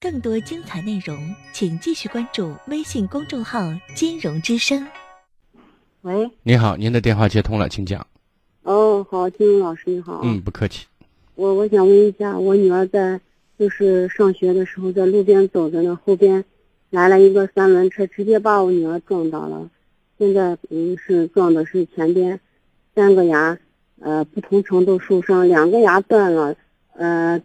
更多精彩内容，请继续关注微信公众号“金融之声”。喂，您好，您的电话接通了，请讲。哦，好，金融老师你好。嗯，不客气。我我想问一下，我女儿在就是上学的时候，在路边走着呢，后边来了一个三轮车，直接把我女儿撞倒了。现在嗯是撞的是前边三个牙，呃不同程度受伤，两个牙断了，呃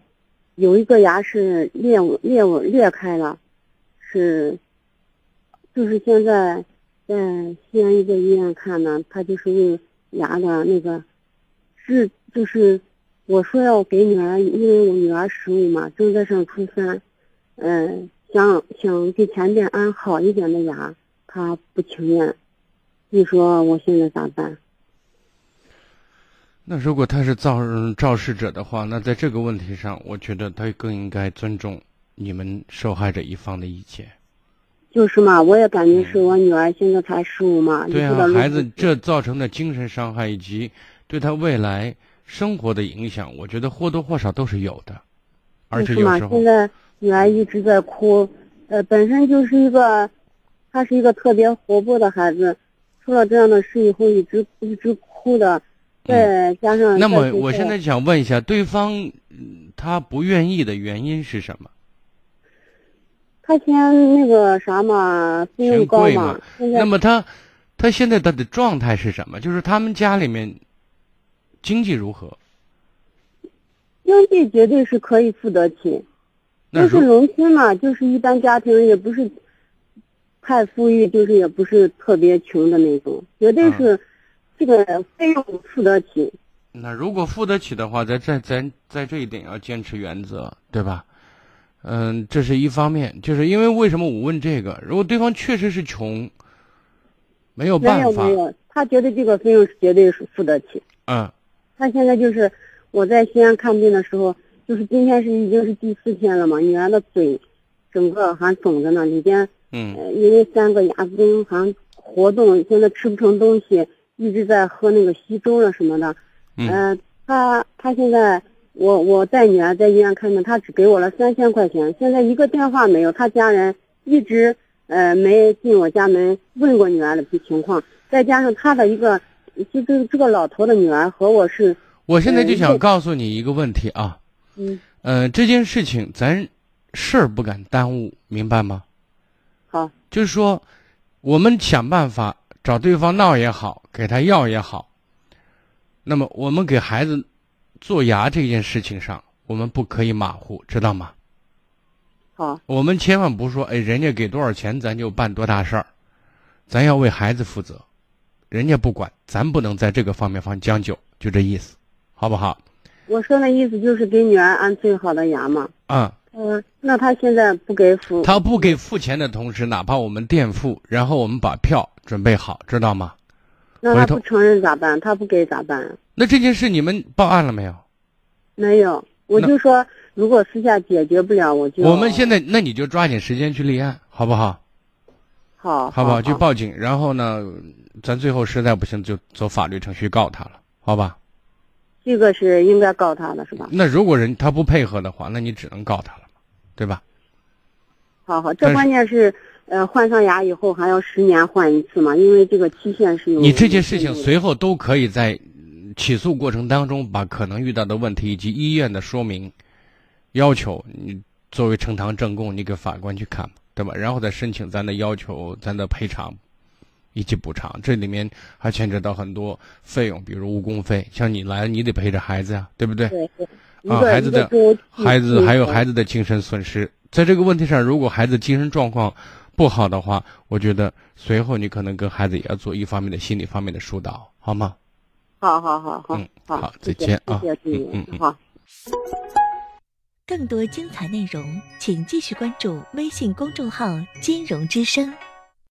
有一个牙是裂裂裂开了，是就是现在在西安一个医院看呢，他就是为牙的那个是就是我说要给女儿，因为我女儿十五嘛，正在上初三，嗯想想给前边安好一点的牙，她不情愿。你说我现在咋办？那如果他是肇肇事者的话，那在这个问题上，我觉得他更应该尊重你们受害者一方的意见。就是嘛，我也感觉是我女儿现在才十五嘛。对啊，孩子这造成的精神伤害以及对他未来生活的影响，我觉得或多或少都是有的。而且有时候，现在女儿一直在哭，呃，本身就是一个，她是一个特别活泼的孩子。出了这样的事以后，一直一直哭的，再加上那么，我现在想问一下，对方他不愿意的原因是什么？他嫌那个啥嘛，费用高嘛。那么他他现在他的状态是什么？就是他们家里面经济如何？经济绝对是可以付得起，就是农村嘛，就是一般家庭也不是。太富裕就是也不是特别穷的那种，绝对是这个费用付得起。那如果付得起的话，在在咱在这一点要坚持原则，对吧？嗯，这是一方面，就是因为为什么我问这个？如果对方确实是穷，没有办法，没有没有，他觉得这个费用是绝对是付得起。嗯，他现在就是我在西安看病的时候，就是今天是已经是第四天了嘛，女儿的嘴整个还肿着呢，里边。嗯，因为三个牙根还活动，现在吃不成东西，一直在喝那个稀粥了什么的。嗯，他他现在我我带女儿在医院看病，他只给我了三千块钱，现在一个电话没有，他家人一直呃没进我家门问过女儿的情况，再加上他的一个就这这个老头的女儿和我是，我现在就想告诉你一个问题啊，嗯，呃这件事情咱事儿不敢耽误，明白吗？好，就是说，我们想办法找对方闹也好，给他要也好。那么，我们给孩子做牙这件事情上，我们不可以马虎，知道吗？好，我们千万不说，哎，人家给多少钱，咱就办多大事儿。咱要为孩子负责，人家不管，咱不能在这个方面方将就，就这意思，好不好？我说那意思就是给女儿安最好的牙嘛。嗯。嗯，那他现在不给付？他不给付钱的同时，哪怕我们垫付，然后我们把票准备好，知道吗？那他不承认咋办？他不给咋办？那这件事你们报案了没有？没有，我就说如果私下解决不了，我就我们现在那你就抓紧时间去立案，好不好？好，好不好？去报警，然后呢，咱最后实在不行就走法律程序告他了，好吧？这个是应该告他的，是吧？那如果人他不配合的话，那你只能告他了。对吧？好好，这关键是，呃，换上牙以后还要十年换一次嘛？因为这个期限是有。你这些事情随后都可以在起诉过程当中把可能遇到的问题以及医院的说明要求，你作为呈堂证供，你给法官去看对吧？然后再申请咱的要求、咱的赔偿以及补偿。这里面还牵扯到很多费用，比如误工费，像你来了，你得陪着孩子呀，对不对？对。啊，孩子的孩子还有孩子的精神损失，在这个问题上，如果孩子精神状况不好的话，我觉得随后你可能跟孩子也要做一方面的心理方面的疏导，好吗？好好好好，嗯，好，再见啊，嗯嗯嗯，好。更多精彩内容，请继续关注微信公众号“金融之声”。